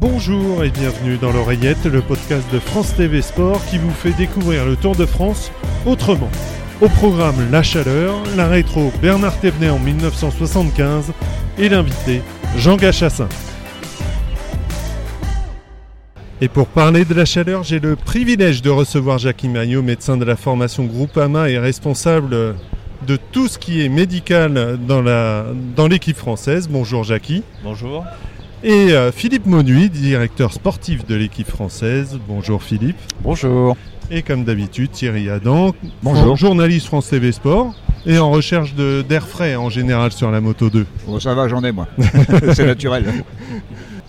Bonjour et bienvenue dans l'oreillette, le podcast de France TV Sport qui vous fait découvrir le Tour de France autrement. Au programme La Chaleur, la rétro Bernard Thévenet en 1975 et l'invité Jean Gachassin. Et pour parler de la chaleur, j'ai le privilège de recevoir Jackie Maillot, médecin de la formation Groupama et responsable de tout ce qui est médical dans, l'équipe française. Bonjour Jackie. Bonjour. Et euh, Philippe Mauduit, directeur sportif de l'équipe française. Bonjour Philippe. Bonjour. Et comme d'habitude, Thierry Adam, Bonjour. journaliste France TV Sport et en recherche de- d'air frais en général sur la Moto 2. Bon, ça va, j'en ai moi. c'est naturel.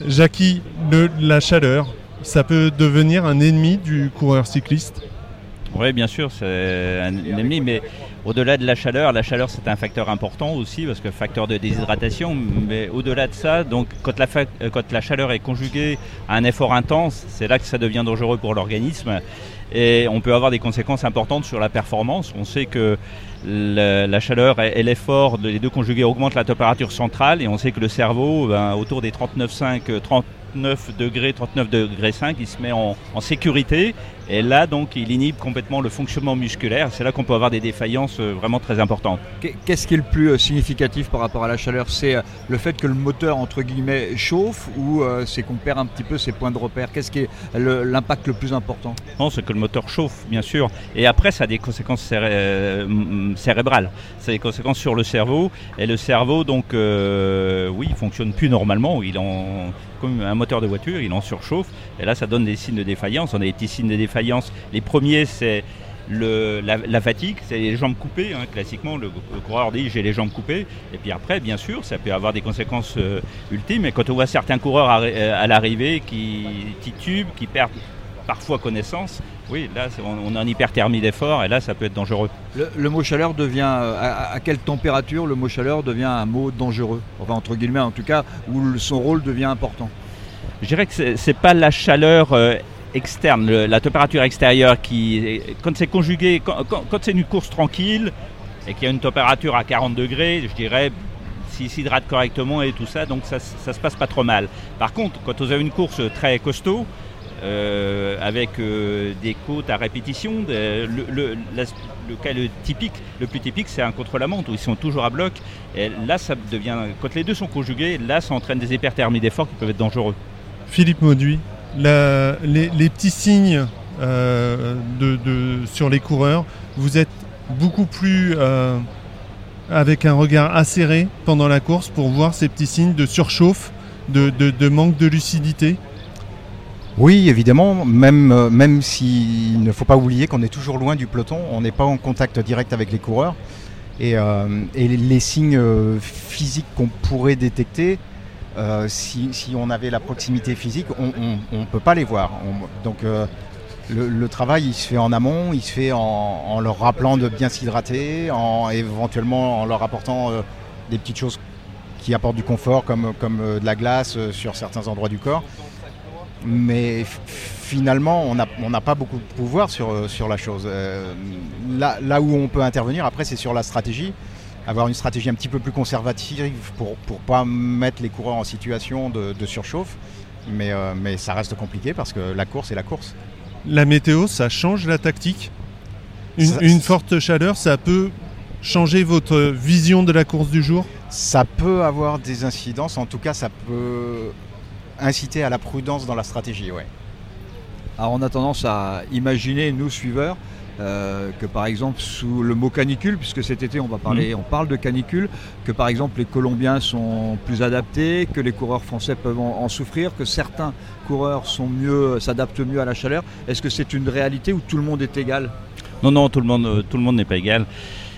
Jackie, le- la chaleur, ça peut devenir un ennemi du coureur cycliste? Oui, bien sûr, c'est un ennemi, mais au-delà de la chaleur, la chaleur c'est un facteur important aussi, parce que facteur de déshydratation, mais au-delà de ça, donc quand la, euh, quand la chaleur est conjuguée à un effort intense, c'est là que ça devient dangereux pour l'organisme. Et on peut avoir des conséquences importantes sur la performance. On sait que la, chaleur et, l'effort, les deux conjugués, augmentent la température centrale. Et on sait que le cerveau, ben, autour des 39,5, euh, 39 degrés, 39 degrés 5, il se met en, en sécurité. Et là, donc, il inhibe complètement le fonctionnement musculaire. C'est là qu'on peut avoir des défaillances euh, vraiment très importantes. Qu'est- Qu'est-ce qui est le plus euh, significatif par rapport à la chaleur? C'est euh, le fait que le moteur, entre guillemets, chauffe ou c'est qu'on perd un petit peu ses points de repère? Qu'est-ce qui est l'impact le plus important? Non, c'est que le moteur chauffe, bien sûr. Et après, ça a des conséquences céré- cérébrales. Ça a des conséquences sur le cerveau. Et le cerveau, donc, euh, oui, il fonctionne plus normalement. Il en, comme un moteur de voiture, il en surchauffe. Et là, ça donne des signes de défaillance. On a des petits signes de défaillance. Les premiers, c'est le, la, fatigue, c'est les jambes coupées. hein. Classiquement, le, coureur dit j'ai les jambes coupées. Et puis après, bien sûr, ça peut avoir des conséquences euh, ultimes. Et quand on voit certains coureurs arri- euh, à l'arrivée qui titubent, qui perdent parfois connaissance, oui, là, on, on est en hyperthermie d'effort et là, ça peut être dangereux. le, le mot chaleur devient, euh, à, à quelle température le mot chaleur devient un mot dangereux? Enfin, entre guillemets, en tout cas, où son rôle devient important. Je dirais que c'est- c'est pas la chaleur euh, externe, le- la température extérieure qui, quand c'est conjugué, quand, quand- quand c'est une course tranquille et qu'il y a une température à 40 degrés, je dirais s'il s'hydrate correctement et tout ça, donc ça, ça se passe pas trop mal. Par contre, quand vous avez une course très costaud, euh, avec euh, des côtes à répétition, de- le, cas le typique, le plus typique, c'est un contre-la-montre où ils sont toujours à bloc. Là, ça devient, quand les deux sont conjugués, là, ça entraîne des hyperthermies d'effort qui peuvent être dangereux. Philippe Mauduit, les, petits signes euh, de, sur les coureurs, vous êtes beaucoup plus euh, avec un regard acéré pendant la course pour voir ces petits signes de surchauffe, de manque de lucidité. Oui, évidemment, même, euh, même s'il ne faut pas oublier qu'on est toujours loin du peloton, on n'est pas en contact direct avec les coureurs. Et, euh, et les- signes euh, physiques qu'on pourrait détecter, si, si on avait la proximité physique, on ne peut pas les voir. On- donc le, travail, il se fait en amont, il se fait en, en leur rappelant de bien s'hydrater, en éventuellement en leur apportant des petites choses qui apportent du confort, comme, comme de la glace sur certains endroits du corps mais finalement, on n'a on pas beaucoup de pouvoir sur, euh, sur la chose. Euh, là, là où on peut intervenir, après, c'est sur la stratégie. Avoir une stratégie un petit peu plus conservative pour ne pas mettre les coureurs en situation de, de surchauffe. Mais, euh, mais ça reste compliqué parce que la course est la course. La météo, ça change la tactique? Une, Ça- une forte chaleur, ça peut changer votre vision de la course du jour? Ça peut avoir des incidences, en tout cas, ça peut inciter à la prudence dans la stratégie. Ouais. Alors on a tendance à imaginer, nous suiveurs, euh, que par exemple sous le mot canicule, puisque cet été on va parler, on parle de canicule, que par exemple les Colombiens sont plus adaptés, que les coureurs français peuvent en, en souffrir, que certains coureurs sont mieux, s'adaptent mieux à la chaleur. Est-ce que c'est une réalité où tout le monde est égal? Non, non, tout le monde, tout le monde n'est pas égal.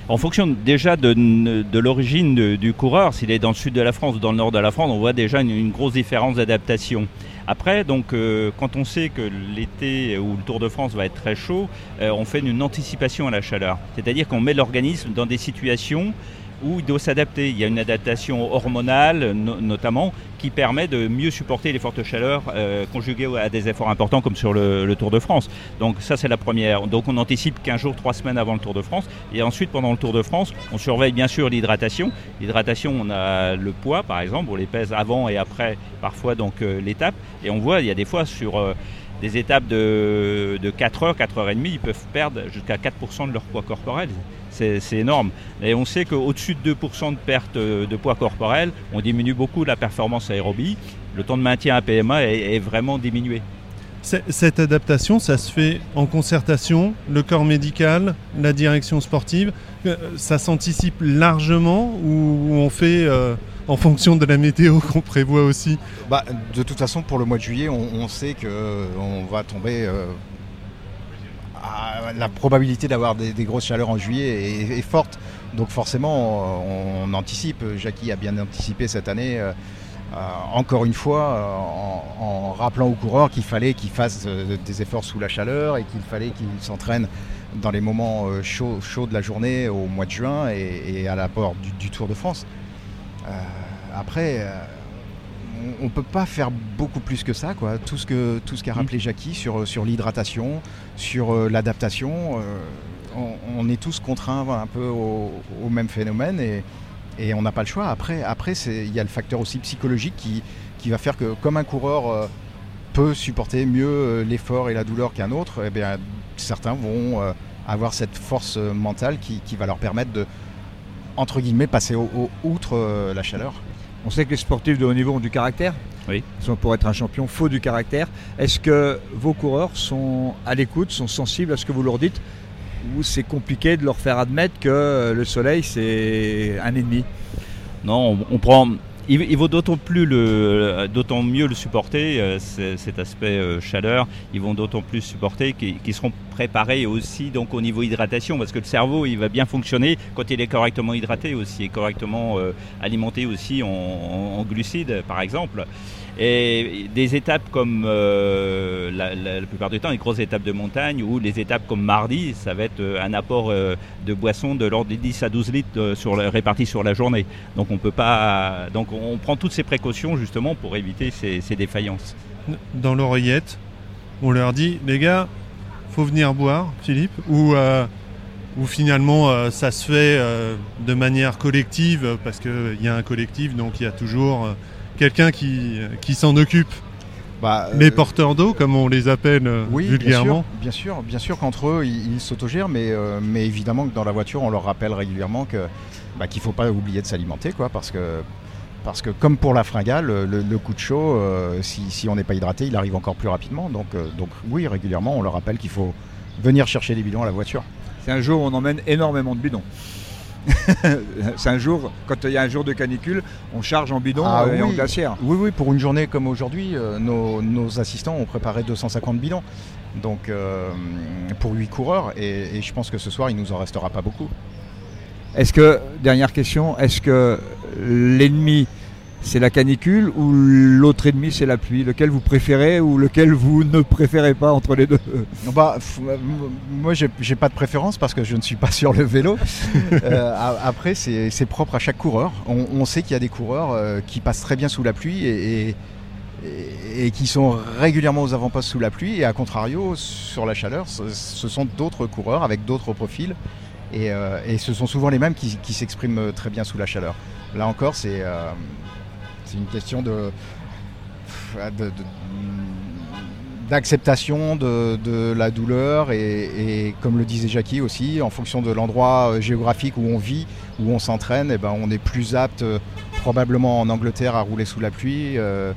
En fonction déjà de, l'origine du coureur, s'il est dans le sud de la France ou dans le nord de la France, on voit déjà une, grosse différence d'adaptation. Après, euh, quand on sait que l'été ou le Tour de France va être très chaud, euh, on fait une anticipation à la chaleur. C'est-à-dire qu'on met l'organisme dans des situations où il doit s'adapter. Il y a une adaptation hormonale no- notamment qui permet de mieux supporter les fortes chaleurs euh, conjuguées à des efforts importants comme sur le, Tour de France. Donc ça c'est la première. Donc on anticipe 15 jours, 3 semaines avant le Tour de France. Et ensuite pendant le Tour de France, on surveille bien sûr l'hydratation. L'hydratation, on a le poids par exemple, on les pèse avant et après parfois donc euh, l'étape. Et on voit, il y a des fois sur euh, des étapes de, 4 heures, 4 heures et demie, ils peuvent perdre jusqu'à 4% de leur poids corporel. C'est énorme. Et on sait qu'au-dessus de 2% de perte euh, de poids corporel, on diminue beaucoup la performance aérobie. Le temps de maintien à PMA est, vraiment diminué. Cette adaptation, ça se fait en concertation, le corps médical, la direction sportive. Euh, ça s'anticipe largement ou on fait en fonction de la météo qu'on prévoit aussi? Bah, De toute façon, pour le mois de juillet, on, sait qu'on euh, va tomber. Euh, la probabilité d'avoir des, grosses chaleurs en juillet est, forte. Donc forcément, on, anticipe. Jackie a bien anticipé cette année. Euh, encore une fois, en, rappelant aux coureurs qu'il fallait qu'ils fassent des efforts sous la chaleur et qu'il fallait qu'ils s'entraînent dans les moments chauds, de la journée au mois de juin et, à l'apport du, Tour de France. Après, euh, on ne peut pas faire beaucoup plus que ça. Quoi. Tout ce qu'a tout ce qu'a rappelé mm. Jackie sur, sur l'hydratation, sur euh, l'adaptation, euh, on, est tous contraints un peu au, même phénomène et, et on n'a pas le choix. Après, après il y a le facteur aussi psychologique qui, qui va faire que comme un coureur peut supporter mieux l'effort et la douleur qu'un autre, eh bien, certains vont avoir cette force mentale qui, qui, va leur permettre de, entre guillemets, passer au, outre la chaleur. On sait que les sportifs de haut niveau ont du caractère. Oui. Pour être un champion, faut du caractère. Est-ce que vos coureurs sont à l'écoute, sont sensibles à ce que vous leur dites Ou c'est compliqué de leur faire admettre que le soleil, c'est un ennemi? Non, on, prend il, vaut d'autant plus le, d'autant mieux le supporter, euh, cet aspect euh, chaleur. Ils vont d'autant plus supporter qu'ils seront préparés aussi donc au niveau hydratation, parce que le cerveau il va bien fonctionner quand il est correctement hydraté aussi et correctement euh, alimenté aussi en, glucides par exemple. Et des étapes comme euh, la, plupart du temps, les grosses étapes de montagne ou les étapes comme mardi, ça va être euh, un apport euh, de boisson de l'ordre de 10 à 12 litres sur répartis sur la journée. Donc on peut pas. Donc on prend toutes ces précautions justement pour éviter ces, défaillances. Dans l'oreillette, on leur dit les gars, faut venir boire, Philippe, ou finalement ça se fait de manière collective parce qu'il y a un collectif donc il y a toujours quelqu'un qui, qui s'en occupe. Bah, les euh, porteurs d'eau, comme on les appelle euh, vulgairement. Bien sûr, bien sûr, qu'entre eux, ils s'autogèrent, mais, euh, mais évidemment que dans la voiture, on leur rappelle régulièrement que bah, qu'il ne faut pas oublier de s'alimenter, quoi, parce que parce que comme pour la fringale, le, coup de chaud, si, si, on n'est pas hydraté, il arrive encore plus rapidement. Donc, donc oui, régulièrement, on leur rappelle qu'il faut venir chercher des bidons à la voiture. C'est un jour où on emmène énormément de bidons. c'est un jour, quand il y a un jour de canicule, on charge en bidon ah et en glacière. Oui, oui, pour une journée comme aujourd'hui, euh, nos, assistants ont préparé 250 bidons. Donc euh, pour 8 coureurs, et, je pense que ce soir, il nous en restera pas beaucoup. Est-ce que, dernière question, est-ce que l'ennemi c'est la canicule ou l'autre ennemi c'est la pluie? Lequel vous préférez ou lequel vous ne préférez pas entre les deux? Bah, euh, Moi j'ai pas de préférence parce que je ne suis pas sur le vélo. Euh, après c'est propre à chaque coureur. On, sait qu'il y a des coureurs euh, qui passent très bien sous la pluie et, et, qui sont régulièrement aux avant-postes sous la pluie et à contrario sur la chaleur ce, sont d'autres coureurs avec d'autres profils et, ce sont souvent les mêmes qui, qui s'expriment très bien sous la chaleur. Là encore c'est c'est une question de, d'acceptation de, la douleur et, comme le disait Jackie aussi, en fonction de l'endroit euh, géographique où on vit, où on s'entraîne, et eh ben on est plus apte euh, probablement en Angleterre à rouler sous la pluie euh,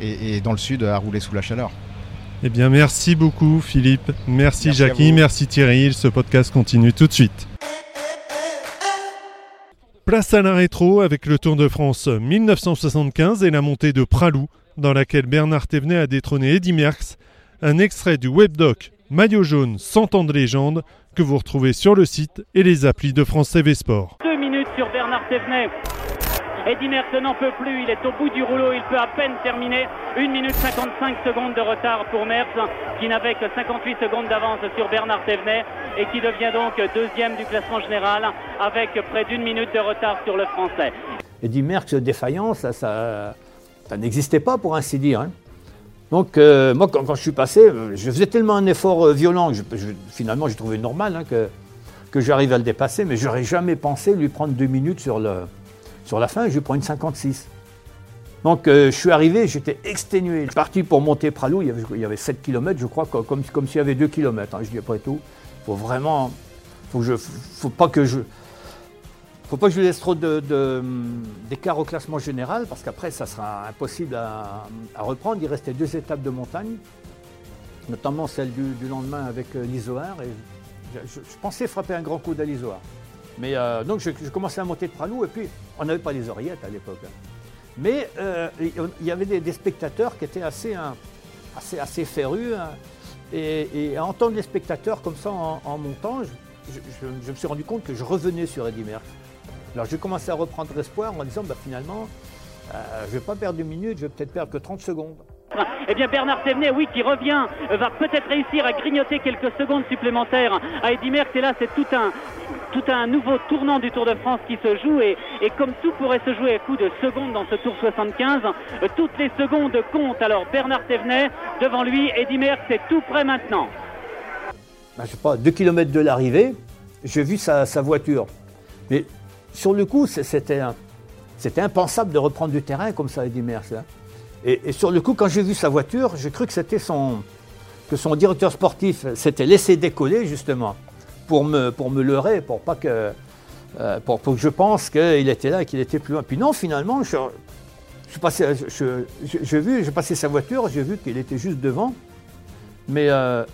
et, dans le sud à rouler sous la chaleur. Eh bien merci beaucoup Philippe, merci, merci Jackie, merci Thierry, ce podcast continue tout de suite. Place à la rétro avec le Tour de France 1975 et la montée de Pralou, dans laquelle Bernard Thévenet a détrôné Eddy Merckx. Un extrait du webdoc Maillot jaune 100 ans de légende que vous retrouvez sur le site et les applis de France TV Sport. Eddy Merckx n'en peut plus, il est au bout du rouleau, il peut à peine terminer. 1 minute 55 secondes de retard pour Merckx, qui n'avait que 58 secondes d'avance sur Bernard Thévenet et qui devient donc deuxième du classement général avec près d'une minute de retard sur le Français. Eddy Merckx défaillant, ça, n'existait pas pour ainsi dire. Hein. Donc euh, moi, quand, je suis passé, je faisais tellement un effort euh, violent que finalement j'ai trouvé normal hein, que, que j'arrive à le dépasser, mais j'aurais jamais pensé lui prendre deux minutes sur le, sur la fin, je prends une 56. Donc euh, je suis arrivé, j'étais exténué. Je suis parti pour monter Pralou, il y avait, il y avait 7 km, je crois, co- comme, s'il y avait 2 km. Je dis après tout, faut vraiment. Faut, que faut pas que je. Faut pas que je laisse trop de- de- d'écart au classement général, parce qu'après, ça sera impossible à, reprendre. Il restait deux étapes de montagne, notamment celle du, lendemain avec euh, l'Isoar. Je, pensais frapper un grand coup de l'Isoar. Mais euh, donc, je, commençais à monter de Pralou, et puis on n'avait pas les oreillettes à l'époque. hein. Mais euh, il y avait des, spectateurs qui étaient assez, hein, assez, férus. hein. et, à entendre les spectateurs comme ça en, montant, je, me suis rendu compte que je revenais sur Eddy Merckx. Alors j'ai commencé à reprendre espoir en disant bah, finalement, euh, je ne vais pas perdre une minute, je vais peut-être perdre que 30 secondes. Eh bien Bernard Thévenet, oui, qui revient, va peut-être réussir à grignoter quelques secondes supplémentaires à Eddy Merckx. Et là, c'est tout un, tout un nouveau tournant du Tour de France qui se joue. Et, comme tout pourrait se jouer à coup de secondes dans ce Tour 75, euh, toutes les secondes comptent. Alors Bernard Thévenet, devant lui, Eddy Merckx est tout près maintenant. Ben, je sais pas, 2 km de l'arrivée, j'ai vu sa, voiture. Mais sur le coup, c'est- c'était impensable de reprendre du terrain comme ça, Eddy Merckx. hein. Et, et sur le coup, quand j'ai vu sa voiture, j'ai cru que c'était son, que son directeur sportif s'était laissé décoller justement pour me, pour me leurrer, pour pas que, euh, pour, que je pense qu'il était là et qu'il était plus loin. Puis non, finalement, je, j'ai vu, j'ai passé sa voiture, j'ai vu qu'il était juste devant. Mais euh,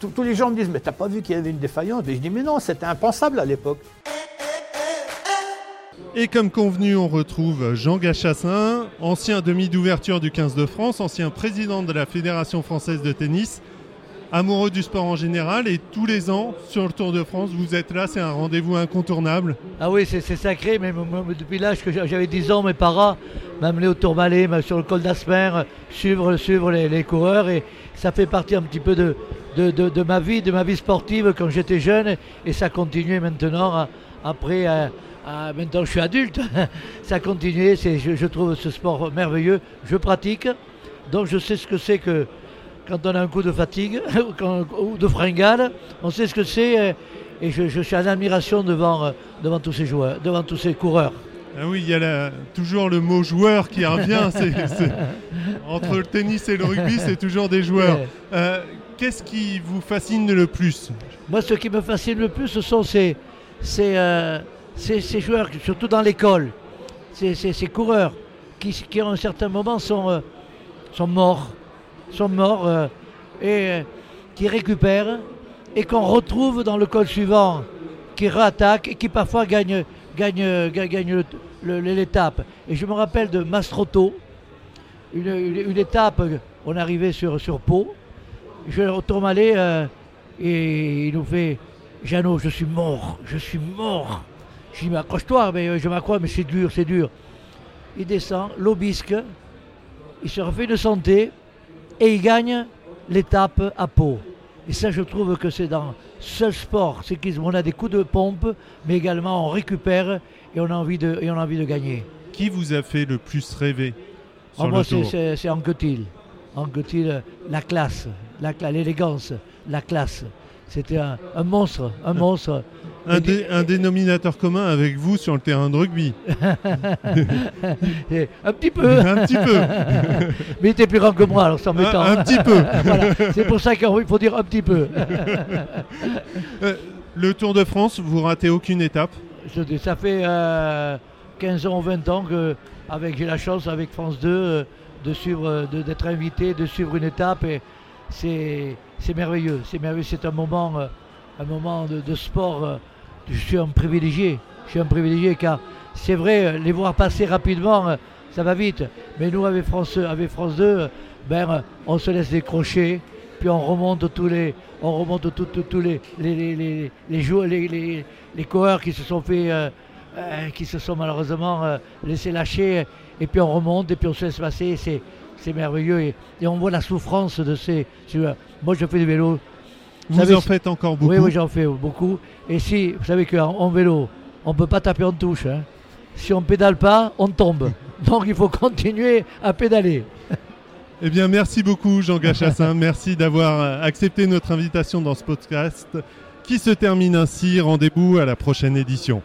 tous les gens me disent, mais t'as pas vu qu'il y avait une défaillance? Et je dis, mais non, c'était impensable à l'époque. Et comme convenu, on retrouve Jean Gachassin, ancien demi d'ouverture du 15 de France, ancien président de la Fédération française de tennis, amoureux du sport en général et tous les ans sur le Tour de France, vous êtes là, c'est un rendez-vous incontournable. Ah oui, c'est sacré, moi, depuis l'âge que j'a- j'avais 10 ans, mes parents m'amenaient au Tourmalet, sur le col d'Asper, euh, suivre, les, coureurs. Et ça fait partie un petit peu de, ma vie, de ma vie sportive quand j'étais jeune. Et ça continue maintenant, à- après, euh, à- maintenant je suis adulte. ça continue, je, je trouve ce sport merveilleux. Je pratique, donc je sais ce que c'est que quand on a un coup de fatigue ou de fringale, on sait ce que c'est. Et je, je suis en admiration devant, euh, devant tous ces joueurs, devant tous ces coureurs. Ah oui, il y a la- toujours le mot joueur qui revient. entre le tennis et le rugby, c'est toujours des joueurs. Euh, Qu'est-ce qui vous fascine le plus? Moi, ce qui me fascine le plus, ce sont ces, ces, euh, ces- ces joueurs, surtout dans l'école, ces, coureurs qui, qui, à un certain moment, sont, euh, sont morts, sont morts euh, et euh, qui récupèrent et qu'on retrouve dans le col suivant, qui réattaquent et qui parfois gagnent le- le- l'étape. Et je me rappelle de Mastrotto, une, étape, on arrivait sur, sur Pau, je Tourmalet euh, et il nous fait Jeannot, je suis mort, je suis mort. Je dis mais accroche-toi, mais euh, je m'accrois, mais c'est dur, c'est dur. Il descend, l'obisque, il se refait de santé et il gagne l'étape à Pau. Et ça, je trouve que c'est dans seul sport cyclisme. On a des coups de pompe, mais également on récupère et on a envie de, et on a envie de gagner. Qui vous a fait le plus rêver sur Ah, le moi, c'est- Anquetil. Anquetil, la classe, la cla- l'élégance, la classe. C'était un, un monstre, un monstre. Un, dé- un dénominateur commun avec vous sur le terrain de rugby. Un petit peu, un petit peu. mais il était plus grand que moi, alors c'est embêtant. Un, un petit peu. Voilà, C'est pour ça qu'il faut dire un petit peu. Euh, le Tour de France, vous ratez aucune étape. Je dis, ça fait euh, 15 ans ou 20 ans que avec, j'ai la chance avec France 2 euh, de suivre, euh, de- d'être invité, de suivre une étape et c'est, c'est merveilleux. C'est merveilleux, c'est un moment, euh, un moment de, de sport. euh, je suis un privilégié. Je suis un privilégié car c'est vrai, les voir passer rapidement, ça va vite. Mais nous avec France, avec France 2, euh, ben, on se laisse décrocher, puis on remonte tous les, on les, coureurs qui se sont euh, euh, malheureusement euh, laissés lâcher, et puis on remonte, et puis on se laisse passer, c'est, merveilleux, et, on voit la souffrance de ces. Moi je fais du vélo, Vous savez, en faites encore beaucoup. oui, oui, j'en fais beaucoup. Et si, vous savez qu'en en vélo, on ne peut pas taper en touche. hein. Si on pédale pas, on tombe. Donc il faut continuer à pédaler. Eh bien, merci beaucoup, Jean Gachassin. merci d'avoir euh, accepté notre invitation dans ce podcast qui se termine ainsi. Rendez-vous à la prochaine édition.